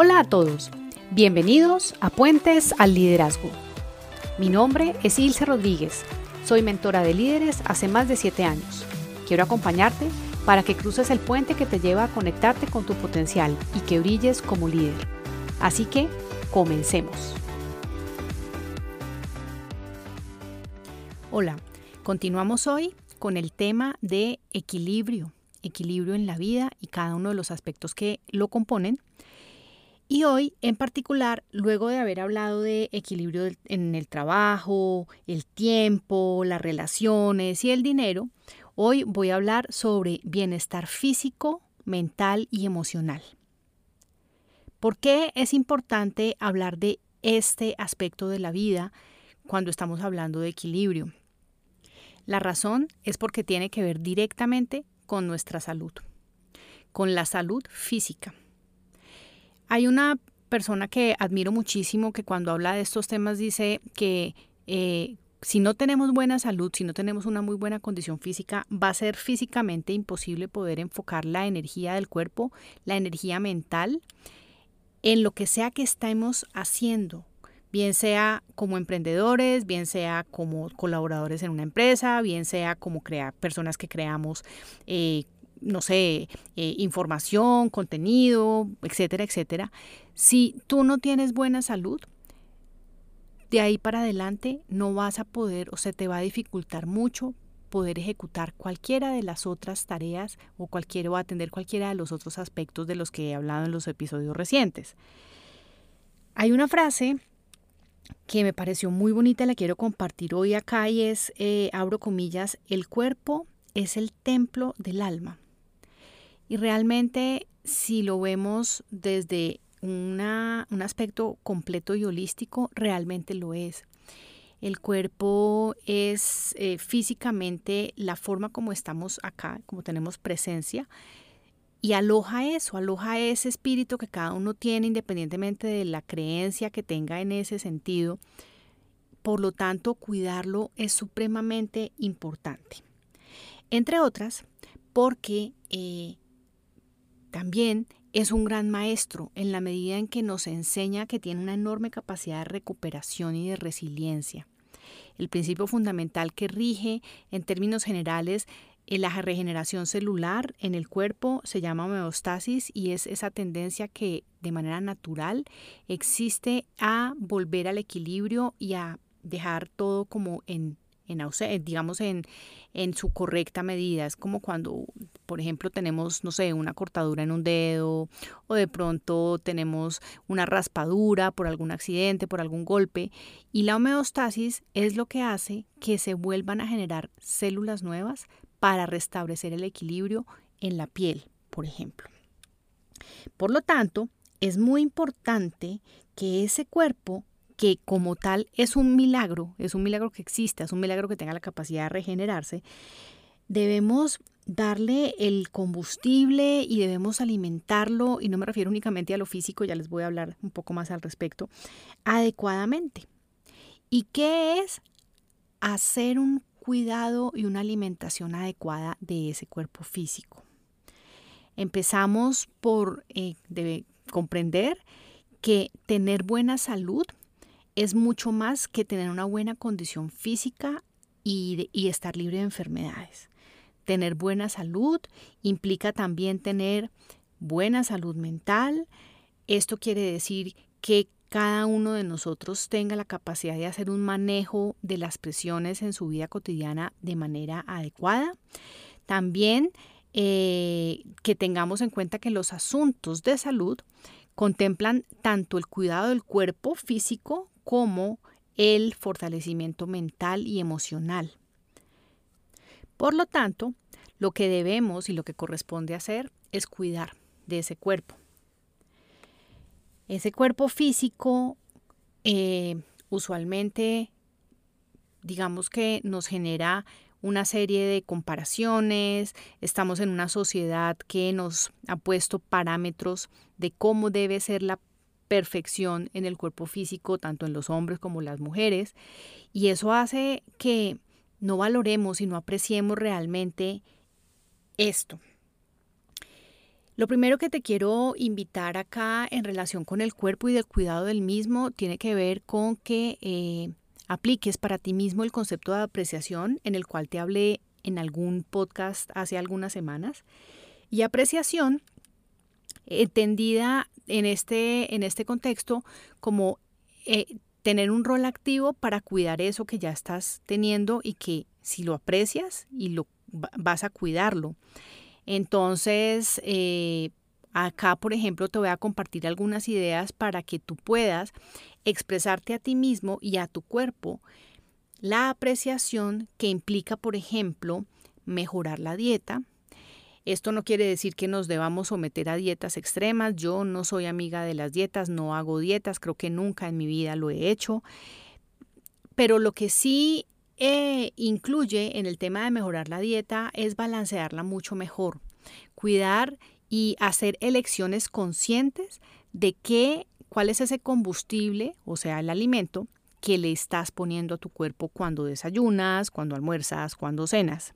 Hola a todos, bienvenidos a Puentes al Liderazgo. Mi nombre es Ilse Rodríguez, soy mentora de líderes hace más de 7 años. Quiero acompañarte para que cruces el puente que te lleva a conectarte con tu potencial y que brilles como líder. Así que, comencemos. Hola, continuamos hoy con el tema de equilibrio, equilibrio en la vida y cada uno de los aspectos que lo componen. Y hoy, en particular, luego de haber hablado de equilibrio en el trabajo, el tiempo, las relaciones y el dinero, hoy voy a hablar sobre bienestar físico, mental y emocional. ¿Por qué es importante hablar de este aspecto de la vida cuando estamos hablando de equilibrio? La razón es porque tiene que ver directamente con nuestra salud, con la salud física. Hay una persona que admiro muchísimo que cuando habla de estos temas dice que eh, si no tenemos buena salud, si no tenemos una muy buena condición física, va a ser físicamente imposible poder enfocar la energía del cuerpo, la energía mental, en lo que sea que estemos haciendo, bien sea como emprendedores, bien sea como colaboradores en una empresa, bien sea como crea personas que creamos eh, no sé, eh, información, contenido, etcétera, etcétera, si tú no tienes buena salud, de ahí para adelante no vas a poder o se te va a dificultar mucho poder ejecutar cualquiera de las otras tareas o cualquiera o atender cualquiera de los otros aspectos de los que he hablado en los episodios recientes. Hay una frase que me pareció muy bonita, la quiero compartir hoy acá y es, eh, abro comillas, el cuerpo es el templo del alma. Y realmente si lo vemos desde un aspecto completo y holístico, realmente lo es. El cuerpo es eh, físicamente la forma como estamos acá, como tenemos presencia, y aloja eso, aloja ese espíritu que cada uno tiene independientemente de la creencia que tenga en ese sentido. Por lo tanto, cuidarlo es supremamente importante. Entre otras, porque eh, también es un gran maestro en la medida en que nos enseña que tiene una enorme capacidad de recuperación y de resiliencia. El principio fundamental que rige en términos generales en la regeneración celular en el cuerpo se llama homeostasis y es esa tendencia que de manera natural existe a volver al equilibrio y a dejar todo como en en eh, digamos en, en su correcta medida. Es como cuando, por ejemplo, tenemos, no sé, una cortadura en un dedo o de pronto tenemos una raspadura por algún accidente, por algún golpe. Y la homeostasis es lo que hace que se vuelvan a generar células nuevas para restablecer el equilibrio en la piel, por ejemplo. Por lo tanto, es muy importante que ese cuerpo que como tal es un milagro, es un milagro que exista, es un milagro que tenga la capacidad de regenerarse, debemos darle el combustible y debemos alimentarlo, y no me refiero únicamente a lo físico, ya les voy a hablar un poco más al respecto, adecuadamente. ¿Y qué es hacer un cuidado y una alimentación adecuada de ese cuerpo físico? Empezamos por eh, comprender que tener buena salud es mucho más que tener una buena condición física y, estar libre de enfermedades. Tener buena salud implica también tener buena salud mental. Esto quiere decir que cada uno de nosotros tenga la capacidad de hacer un manejo de las presiones en su vida cotidiana de manera adecuada. También eh, que tengamos en cuenta que los asuntos de salud contemplan tanto el cuidado del cuerpo físico como el fortalecimiento mental y emocional. Por lo tanto, lo que debemos y lo que corresponde hacer es cuidar de ese cuerpo. Ese cuerpo físico eh, usualmente, digamos que nos genera una serie de comparaciones, estamos en una sociedad que nos ha puesto parámetros de cómo debe ser la perfección en el cuerpo físico, tanto en los hombres como en las mujeres, y eso hace que no valoremos y no apreciemos realmente esto. Lo primero que te quiero invitar acá en relación con el cuerpo y del cuidado del mismo tiene que ver con que eh, apliques para ti mismo el concepto de apreciación en el cual te hablé en algún podcast hace algunas semanas. Y apreciación entendida en este, en este contexto como eh, tener un rol activo para cuidar eso que ya estás teniendo y que si lo aprecias y lo vas a cuidarlo. Entonces, eh, acá, por ejemplo, te voy a compartir algunas ideas para que tú puedas expresarte a ti mismo y a tu cuerpo la apreciación que implica, por ejemplo, mejorar la dieta. Esto no quiere decir que nos debamos someter a dietas extremas. Yo no soy amiga de las dietas, no hago dietas, creo que nunca en mi vida lo he hecho. Pero lo que sí eh, incluye en el tema de mejorar la dieta es balancearla mucho mejor, cuidar y hacer elecciones conscientes de qué, cuál es ese combustible, o sea, el alimento que le estás poniendo a tu cuerpo cuando desayunas, cuando almuerzas, cuando cenas.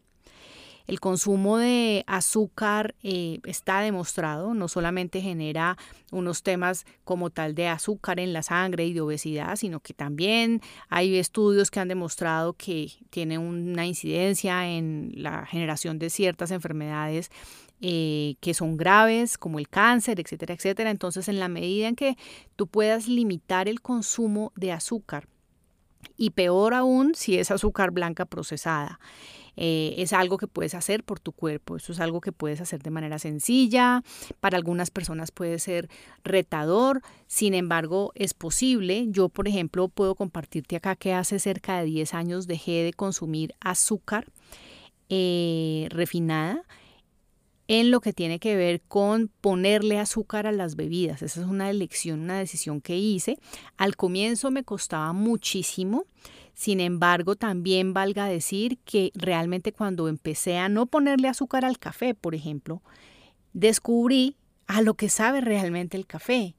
El consumo de azúcar eh, está demostrado, no solamente genera unos temas como tal de azúcar en la sangre y de obesidad, sino que también hay estudios que han demostrado que tiene una incidencia en la generación de ciertas enfermedades eh, que son graves, como el cáncer, etcétera, etcétera. Entonces, en la medida en que tú puedas limitar el consumo de azúcar, y peor aún si es azúcar blanca procesada, eh, es algo que puedes hacer por tu cuerpo, eso es algo que puedes hacer de manera sencilla, para algunas personas puede ser retador, sin embargo es posible. Yo, por ejemplo, puedo compartirte acá que hace cerca de 10 años dejé de consumir azúcar eh, refinada en lo que tiene que ver con ponerle azúcar a las bebidas. Esa es una elección, una decisión que hice. Al comienzo me costaba muchísimo. Sin embargo, también valga decir que realmente cuando empecé a no ponerle azúcar al café, por ejemplo, descubrí a lo que sabe realmente el café.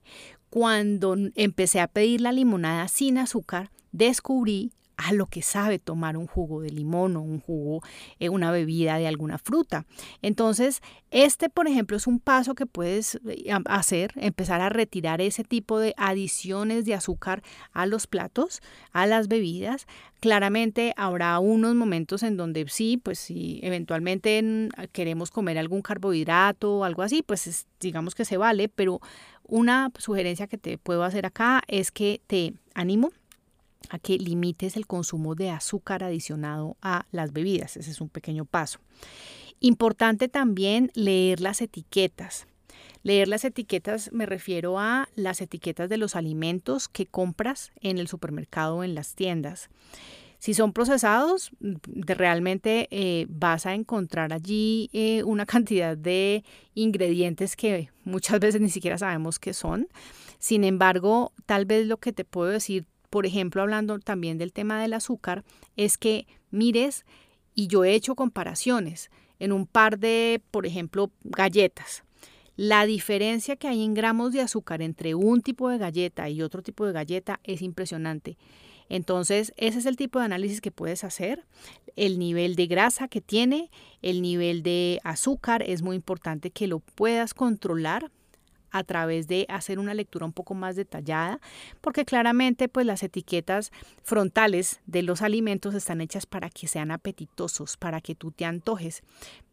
Cuando empecé a pedir la limonada sin azúcar, descubrí a lo que sabe tomar un jugo de limón o un jugo, eh, una bebida de alguna fruta. Entonces, este, por ejemplo, es un paso que puedes eh, hacer, empezar a retirar ese tipo de adiciones de azúcar a los platos, a las bebidas. Claramente habrá unos momentos en donde sí, pues si eventualmente queremos comer algún carbohidrato o algo así, pues digamos que se vale, pero una sugerencia que te puedo hacer acá es que te animo a que limites el consumo de azúcar adicionado a las bebidas. Ese es un pequeño paso. Importante también leer las etiquetas. Leer las etiquetas me refiero a las etiquetas de los alimentos que compras en el supermercado o en las tiendas. Si son procesados, realmente eh, vas a encontrar allí eh, una cantidad de ingredientes que muchas veces ni siquiera sabemos qué son. Sin embargo, tal vez lo que te puedo decir por ejemplo, hablando también del tema del azúcar, es que mires, y yo he hecho comparaciones en un par de, por ejemplo, galletas. La diferencia que hay en gramos de azúcar entre un tipo de galleta y otro tipo de galleta es impresionante. Entonces, ese es el tipo de análisis que puedes hacer. El nivel de grasa que tiene, el nivel de azúcar, es muy importante que lo puedas controlar a través de hacer una lectura un poco más detallada, porque claramente pues las etiquetas frontales de los alimentos están hechas para que sean apetitosos, para que tú te antojes.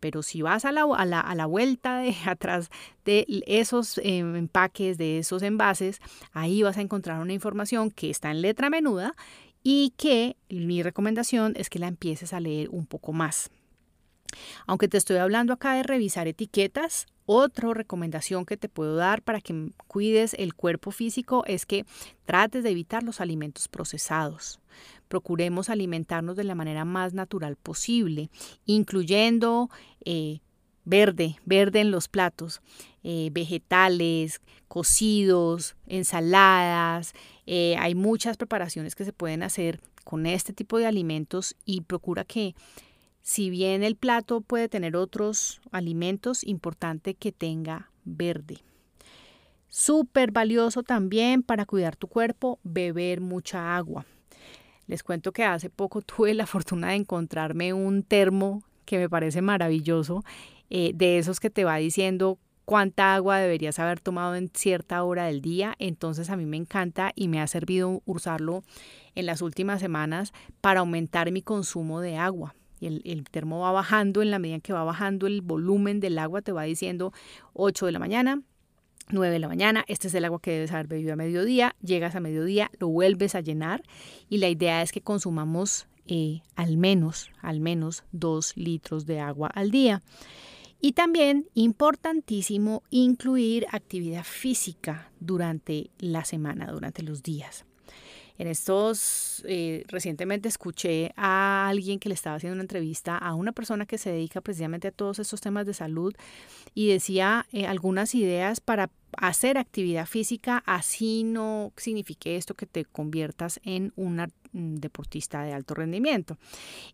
Pero si vas a la, a la, a la vuelta de atrás de esos em, empaques, de esos envases, ahí vas a encontrar una información que está en letra menuda y que mi recomendación es que la empieces a leer un poco más. Aunque te estoy hablando acá de revisar etiquetas, otra recomendación que te puedo dar para que cuides el cuerpo físico es que trates de evitar los alimentos procesados. Procuremos alimentarnos de la manera más natural posible, incluyendo eh, verde, verde en los platos, eh, vegetales, cocidos, ensaladas. Eh, hay muchas preparaciones que se pueden hacer con este tipo de alimentos y procura que si bien el plato puede tener otros alimentos, importante que tenga verde. Súper valioso también para cuidar tu cuerpo, beber mucha agua. Les cuento que hace poco tuve la fortuna de encontrarme un termo que me parece maravilloso, eh, de esos que te va diciendo cuánta agua deberías haber tomado en cierta hora del día. Entonces a mí me encanta y me ha servido usarlo en las últimas semanas para aumentar mi consumo de agua. Y el, termo va bajando en la medida que va bajando el volumen del agua, te va diciendo 8 de la mañana, 9 de la mañana, este es el agua que debes haber bebido a mediodía, llegas a mediodía, lo vuelves a llenar y la idea es que consumamos eh, al menos, al menos 2 litros de agua al día. Y también importantísimo incluir actividad física durante la semana, durante los días. En estos, eh, recientemente escuché a alguien que le estaba haciendo una entrevista a una persona que se dedica precisamente a todos estos temas de salud y decía eh, algunas ideas para hacer actividad física, así no signifique esto que te conviertas en una mm, deportista de alto rendimiento.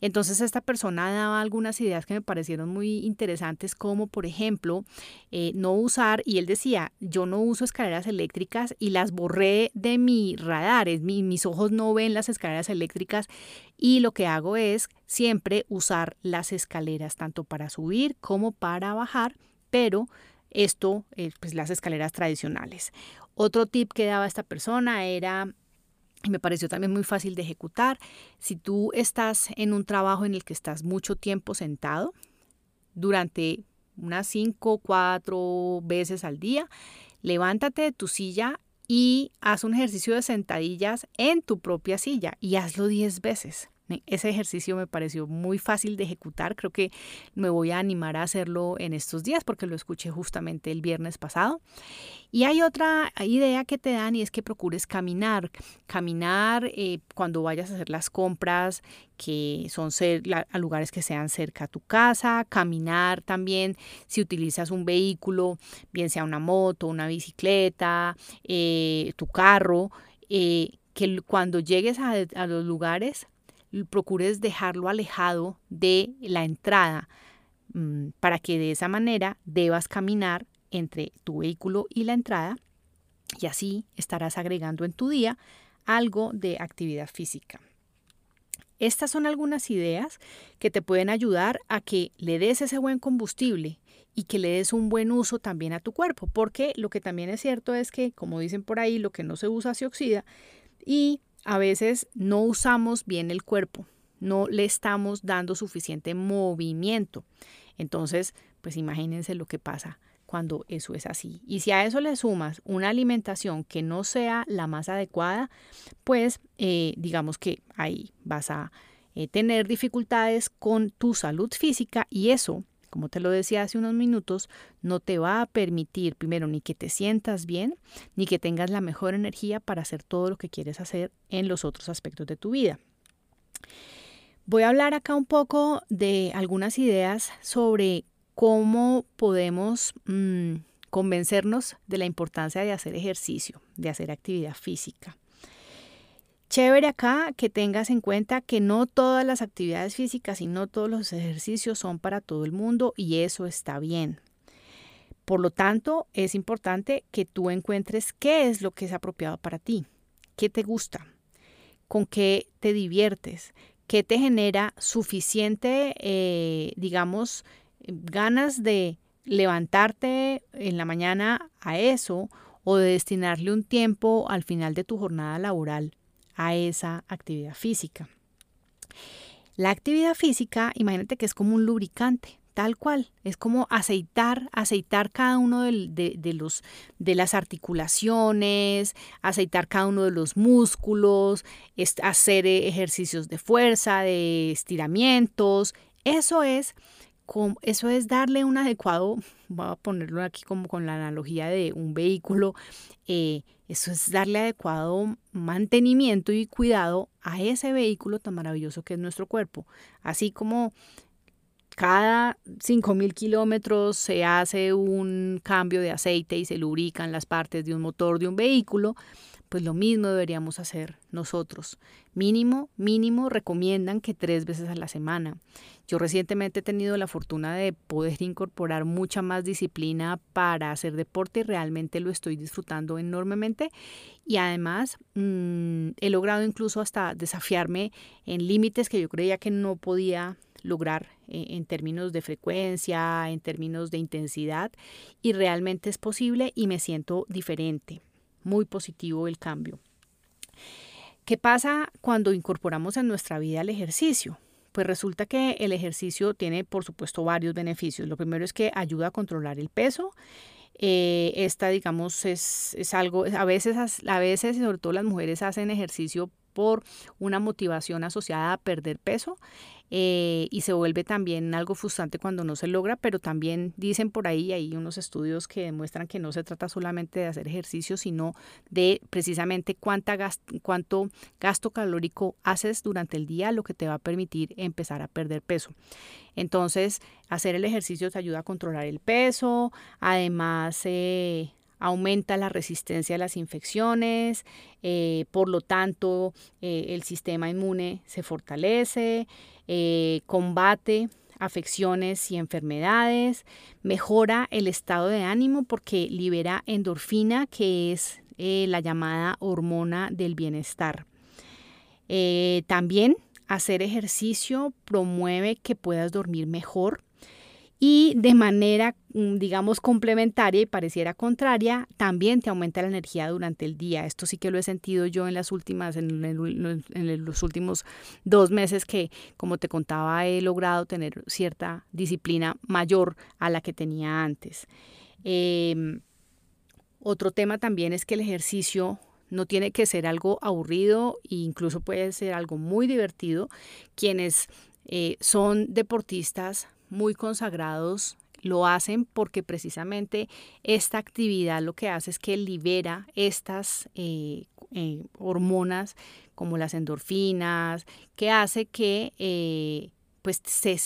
Entonces esta persona daba algunas ideas que me parecieron muy interesantes, como por ejemplo eh, no usar, y él decía, yo no uso escaleras eléctricas y las borré de mi radar, mis ojos no ven las escaleras eléctricas y lo que hago es siempre usar las escaleras tanto para subir como para bajar, pero esto, eh, pues las escaleras tradicionales. Otro tip que daba esta persona era y me pareció también muy fácil de ejecutar. Si tú estás en un trabajo en el que estás mucho tiempo sentado, durante unas 5, 4 veces al día, levántate de tu silla y haz un ejercicio de sentadillas en tu propia silla y hazlo 10 veces. Ese ejercicio me pareció muy fácil de ejecutar, creo que me voy a animar a hacerlo en estos días porque lo escuché justamente el viernes pasado. Y hay otra idea que te dan y es que procures caminar, caminar eh, cuando vayas a hacer las compras que son a lugares que sean cerca a tu casa, caminar también si utilizas un vehículo, bien sea una moto, una bicicleta, eh, tu carro, eh, que cuando llegues a los lugares procures dejarlo alejado de la entrada mm, para que de esa manera debas caminar entre tu vehículo y la entrada y así estarás agregando en tu día algo de actividad física. Estas son algunas ideas que te pueden ayudar a que le des ese buen combustible y que le des un buen uso también a tu cuerpo, porque lo que también es cierto es que, como dicen por ahí, lo que no se usa se oxida y a veces no usamos bien el cuerpo, no le estamos dando suficiente movimiento. Entonces, pues imagínense lo que pasa cuando eso es así. Y si a eso le sumas una alimentación que no sea la más adecuada, pues eh, digamos que ahí vas a eh, tener dificultades con tu salud física y eso como te lo decía hace unos minutos, no te va a permitir, primero, ni que te sientas bien, ni que tengas la mejor energía para hacer todo lo que quieres hacer en los otros aspectos de tu vida. Voy a hablar acá un poco de algunas ideas sobre cómo podemos mm, convencernos de la importancia de hacer ejercicio, de hacer actividad física. Chévere acá que tengas en cuenta que no todas las actividades físicas y no todos los ejercicios son para todo el mundo y eso está bien. Por lo tanto, es importante que tú encuentres qué es lo que es apropiado para ti, qué te gusta, con qué te diviertes, qué te genera suficiente, eh, digamos, ganas de levantarte en la mañana a eso o de destinarle un tiempo al final de tu jornada laboral a esa actividad física. La actividad física, imagínate que es como un lubricante, tal cual, es como aceitar, aceitar cada uno de, los, de las articulaciones, aceitar cada uno de los músculos, hacer ejercicios de fuerza, de estiramientos, eso es eso es darle un adecuado, voy a ponerlo aquí como con la analogía de un vehículo, eh, eso es darle adecuado mantenimiento y cuidado a ese vehículo tan maravilloso que es nuestro cuerpo. Así como cada 5.000 kilómetros se hace un cambio de aceite y se lubrican las partes de un motor de un vehículo, pues lo mismo deberíamos hacer nosotros. Mínimo, mínimo recomiendan que tres veces a la semana. Yo recientemente he tenido la fortuna de poder incorporar mucha más disciplina para hacer deporte y realmente lo estoy disfrutando enormemente. Y además mm, he logrado incluso hasta desafiarme en límites que yo creía que no podía lograr eh, en términos de frecuencia, en términos de intensidad, y realmente es posible y me siento diferente, muy positivo el cambio. ¿Qué pasa cuando incorporamos en nuestra vida el ejercicio? Pues resulta que el ejercicio tiene, por supuesto, varios beneficios. Lo primero es que ayuda a controlar el peso. Eh, esta, digamos, es, es, algo, a veces, a veces, sobre todo las mujeres hacen ejercicio por una motivación asociada a perder peso eh, y se vuelve también algo frustrante cuando no se logra, pero también dicen por ahí, hay unos estudios que demuestran que no se trata solamente de hacer ejercicio, sino de precisamente cuánta cuánto gasto calórico haces durante el día, lo que te va a permitir empezar a perder peso. Entonces, hacer el ejercicio te ayuda a controlar el peso, además... Eh, aumenta la resistencia a las infecciones, eh, por lo tanto eh, el sistema inmune se fortalece, eh, combate afecciones y enfermedades, mejora el estado de ánimo porque libera endorfina, que es la llamada hormona del bienestar. también hacer ejercicio promueve que puedas dormir mejor, y de manera, mm, digamos, complementaria y pareciera contraria, también te aumenta la energía durante el día. Esto sí que lo he sentido yo en las últimas, en, los últimos dos meses que, como te contaba, he logrado tener cierta disciplina mayor a la que tenía antes. Em, otro tema también es que el ejercicio no tiene que ser algo aburrido e incluso puede ser algo muy divertido. Quienes eh, son deportistas muy consagrados lo hacen porque precisamente esta actividad lo que hace es que libera estas eh, eh, hormonas como las endorfinas, que hace que eh, pues se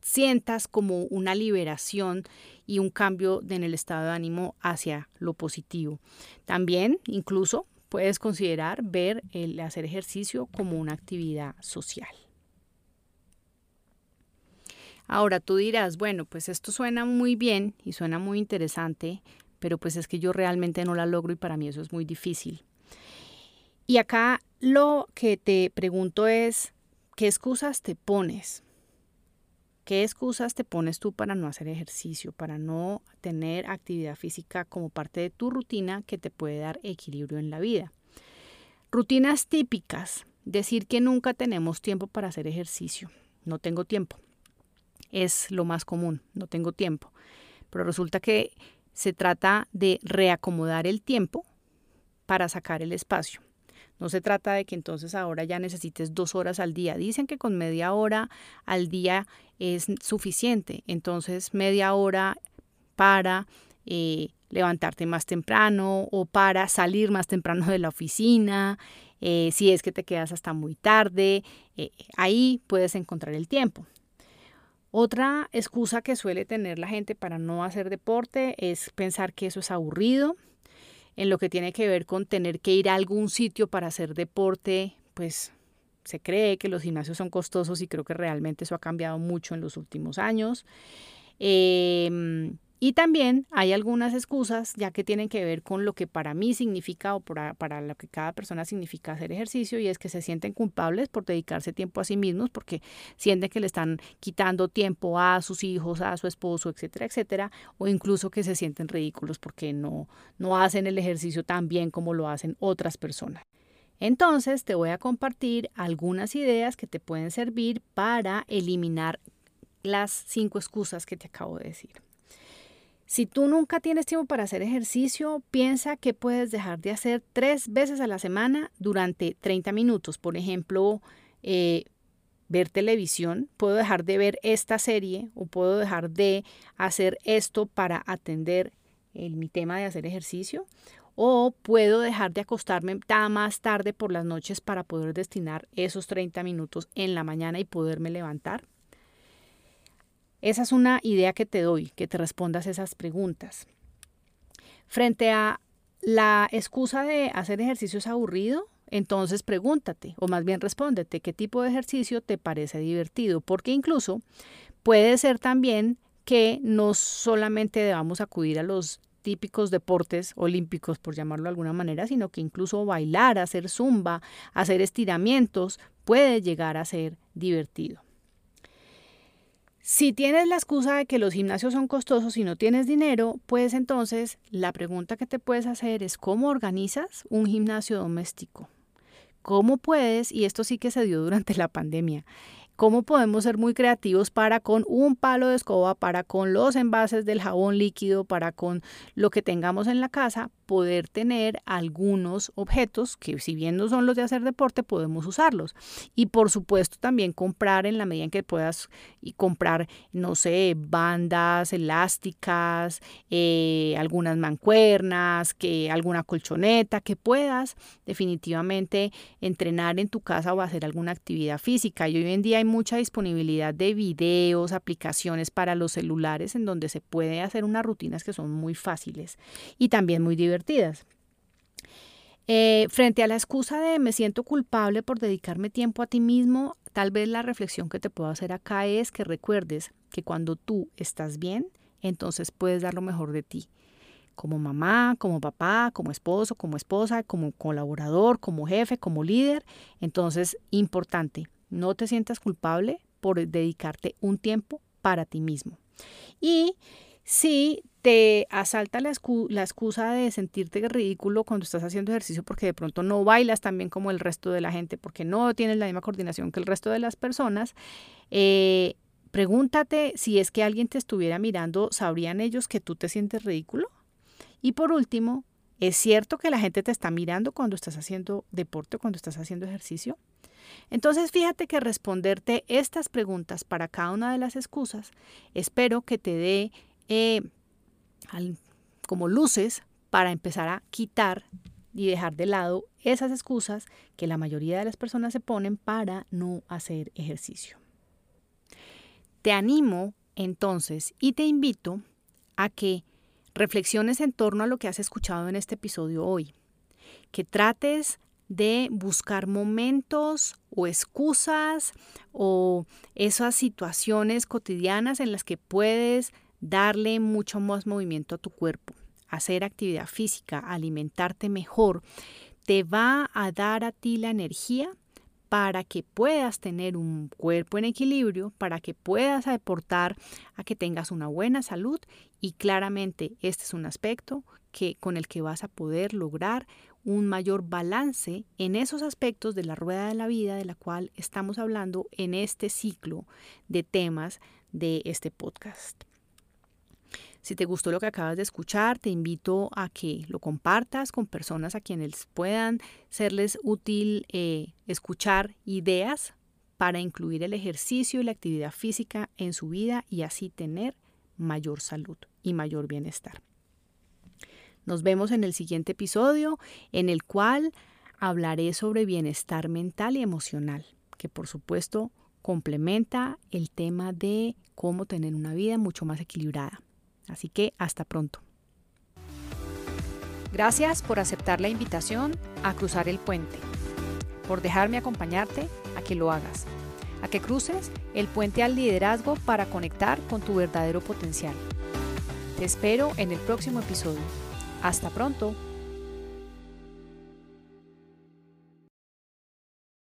sientas como una liberación y un cambio en el estado de ánimo hacia lo positivo. También incluso puedes considerar ver el hacer ejercicio como una actividad social. Ahora tú dirás, bueno, pues esto suena muy bien y suena muy interesante, pero pues es que yo realmente no la logro y para mí eso es muy difícil. Y acá lo que te pregunto es, ¿qué excusas te pones? ¿Qué excusas te pones tú para no hacer ejercicio, para no tener actividad física como parte de tu rutina que te puede dar equilibrio en la vida? Rutinas típicas. Decir que nunca tenemos tiempo para hacer ejercicio. No tengo tiempo es lo más común, no tengo tiempo. Pero resulta que se trata de reacomodar el tiempo para sacar el espacio. No se trata de que entonces ahora ya necesites dos horas al día. Dicen que con media hora al día es suficiente. Entonces media hora para eh, levantarte más temprano o para salir más temprano de la oficina, eh, si es que te quedas hasta muy tarde, eh, ahí puedes encontrar el tiempo. Otra excusa que suele tener la gente para no hacer deporte es pensar que eso es aburrido. En lo que tiene que ver con tener que ir a algún sitio para hacer deporte, pues se cree que los gimnasios son costosos y creo que realmente eso ha cambiado mucho en los últimos años. Eh, y también hay algunas excusas ya que tienen que ver con lo que para mí significa o para, para, lo que cada persona significa hacer ejercicio y es que se sienten culpables por dedicarse tiempo a sí mismos porque sienten que le están quitando tiempo a sus hijos, a su esposo, etcétera, etcétera, o incluso que se sienten ridículos porque no, no hacen el ejercicio tan bien como lo hacen otras personas. Entonces te voy a compartir algunas ideas que te pueden servir para eliminar las cinco excusas que te acabo de decir. Si tú nunca tienes tiempo para hacer ejercicio, piensa que puedes dejar de hacer tres veces a la semana durante 30 minutos. Por ejemplo, eh, ver televisión, puedo dejar de ver esta serie o puedo dejar de hacer esto para atender mi tema de hacer ejercicio o puedo dejar de acostarme más tarde por las noches para poder destinar esos 30 minutos en la mañana y poderme levantar. Esa es una idea que te doy, que te respondas esas preguntas. Frente a la excusa de hacer ejercicio es aburrido, entonces pregúntate, o más bien respóndete, qué tipo de ejercicio te parece divertido, porque incluso puede ser también que no solamente debamos acudir a los típicos deportes olímpicos, por llamarlo de alguna manera, sino que incluso bailar, hacer zumba, hacer estiramientos, puede llegar a ser divertido. Si tienes la excusa de que los gimnasios son costosos y no tienes dinero, pues entonces la pregunta que te puedes hacer es cómo organizas un gimnasio doméstico. ¿Cómo puedes? Y esto sí que se dio durante la pandemia cómo podemos ser muy creativos para con un palo de escoba, para con los envases del jabón líquido, para con lo que tengamos en la casa, poder tener algunos objetos que si bien no son los de hacer deporte, podemos usarlos. Y por supuesto también comprar en la medida en que puedas y comprar, no sé, bandas elásticas, eh, algunas mancuernas, que alguna colchoneta, que puedas definitivamente entrenar en tu casa o hacer alguna actividad física. Y hoy en día hay mucha disponibilidad de videos, aplicaciones para los celulares en donde se puede hacer unas rutinas que son muy fáciles y también muy divertidas Eh, frente a la excusa de me siento culpable por dedicarme tiempo a ti mismo, tal vez la reflexión que te puedo hacer acá es que recuerdes que cuando tú estás bien, entonces puedes dar lo mejor de ti. Como mamá, como papá, como esposo, como esposa, como colaborador, como jefe, como líder. Entonces, importante, no te sientas culpable por dedicarte un tiempo para ti mismo. Y si te asalta la, excusa de sentirte ridículo cuando estás haciendo ejercicio porque de pronto no bailas tan bien como el resto de la gente, porque no tienes la misma coordinación que el resto de las personas, eh, pregúntate si es que alguien te estuviera mirando, ¿sabrían ellos que tú te sientes ridículo? Y por último, ¿es cierto que la gente te está mirando cuando estás haciendo deporte, cuando estás haciendo ejercicio? Entonces fíjate que responderte estas preguntas para cada una de las excusas, espero que te dé eh, como luces para empezar a quitar y dejar de lado esas excusas que la mayoría de las personas se ponen para no hacer ejercicio. Te animo entonces y te invito a que reflexiones en torno a lo que has escuchado en este episodio hoy, que trates de buscar momentos o excusas o esas situaciones cotidianas en las que puedes darle mucho más movimiento a tu cuerpo, hacer actividad física, alimentarte mejor, te va a dar a ti la energía para que puedas tener un cuerpo en equilibrio, para que puedas aportar a que tengas una buena salud y claramente este es un aspecto que con el que vas a poder lograr un mayor balance en esos aspectos de la rueda de la vida de la cual estamos hablando en este ciclo de temas de este podcast. Si te gustó lo que acabas de escuchar, te invito a que lo compartas con personas a quienes puedan serles útil eh, escuchar ideas para incluir el ejercicio y la actividad física en su vida y así tener mayor salud y mayor bienestar. Nos vemos en el siguiente episodio en el cual hablaré sobre bienestar mental y emocional, que por supuesto complementa el tema de cómo tener una vida mucho más equilibrada. Así que hasta pronto. Gracias por aceptar la invitación a cruzar el puente, por dejarme acompañarte a que lo hagas, a que cruces el puente al liderazgo para conectar con tu verdadero potencial. Te espero en el próximo episodio. Hasta pronto.